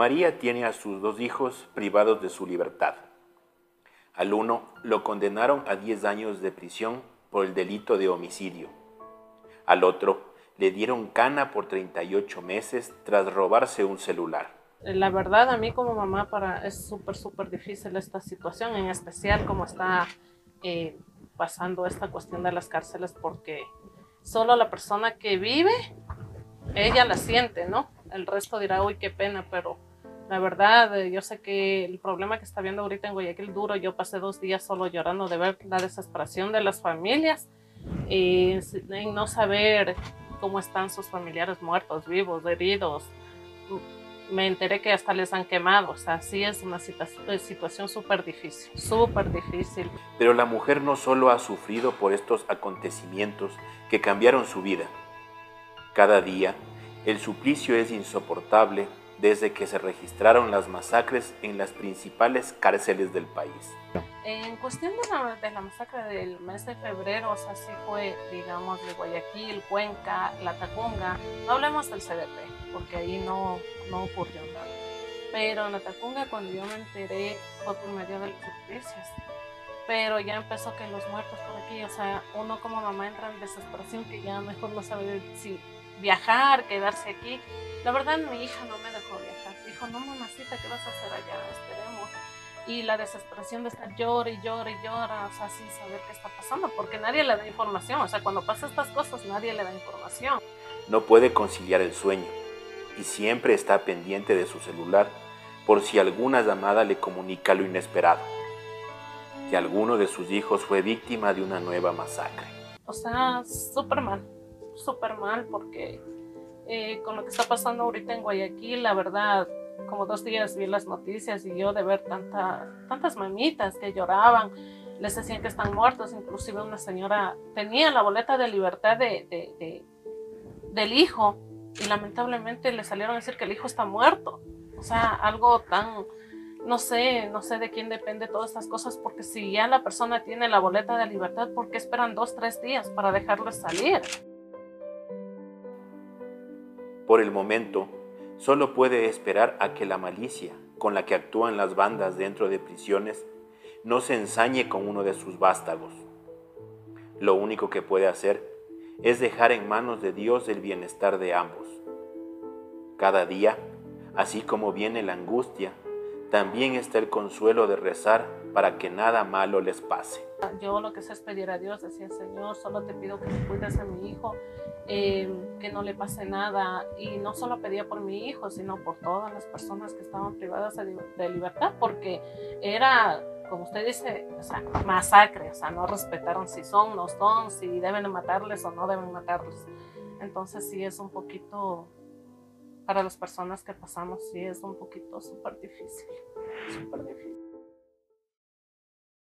María tiene a sus dos hijos privados de su libertad. Al uno lo condenaron a 10 años de prisión por el delito de homicidio. Al otro le dieron cana por 38 meses tras robarse un celular. La verdad, a mí como mamá para, es súper, súper difícil esta situación, en especial como está eh, pasando esta cuestión de las cárceles, porque solo la persona que vive, ella la siente, ¿no? El resto dirá, uy, qué pena, pero la verdad, eh, yo sé que el problema que está viendo ahorita en Guayaquil duro, yo pasé dos días solo llorando de ver la desesperación de las familias y, no saber cómo están sus familiares muertos, vivos, heridos. Me enteré que hasta les han quemado, o sea, sí es una eh, situación súper difícil, súper difícil. Pero la mujer no solo ha sufrido por estos acontecimientos que cambiaron su vida. Cada día, el suplicio es insoportable desde que se registraron las masacres en las principales cárceles del país. En cuestión de la, de la, masacre del mes de febrero, o sea, sí fue, digamos, de Guayaquil, Cuenca, La Tacunga, no hablemos del CDP, porque ahí no, no ocurrió nada. Pero en La Tacunga, cuando yo me enteré, fue por medio de las noticias. Pero ya empezó que los muertos por aquí, o sea, uno como mamá entra en desesperación que ya mejor no sabe si viajar, quedarse aquí. La verdad mi hija no me dejó viajar. Dijo, no mamacita, ¿qué vas a hacer allá? Esperemos. Y la desesperación de estar llora y llora y llora, o sea, sin saber qué está pasando, porque nadie le da información. O sea, cuando pasa estas cosas, nadie le da información. No puede conciliar el sueño y siempre está pendiente de su celular por si alguna llamada le comunica lo inesperado, que alguno de sus hijos fue víctima de una nueva masacre. O sea, súper mal, súper mal porque eh, con lo que está pasando ahorita en Guayaquil, la verdad, como dos días vi las noticias y yo de ver tanta, tantas mamitas que lloraban, les decían que están muertos, inclusive una señora tenía la boleta de libertad de, de, del hijo y lamentablemente le salieron a decir que el hijo está muerto. O sea, algo tan, no sé, no sé de quién depende todas estas cosas, porque si ya la persona tiene la boleta de libertad, ¿por qué esperan dos, tres días para dejarlo salir? Por el momento, solo puede esperar a que la malicia con la que actúan las bandas dentro de prisiones no se ensañe con uno de sus vástagos. Lo único que puede hacer es dejar en manos de Dios el bienestar de ambos. Cada día, así como viene la angustia, también está el consuelo de rezar para que nada malo les pase. Yo lo que sé es pedir a Dios, decía Señor, solo te pido que me cuides a mi hijo, eh, que no le pase nada. Y no solo pedía por mi hijo, sino por todas las personas que estaban privadas de, libertad, porque era, como usted dice, o sea, masacre, o sea, no respetaron si son, no son, si deben matarles o no deben matarles. Entonces sí es un poquito, para las personas que pasamos, sí es un poquito súper difícil, súper difícil.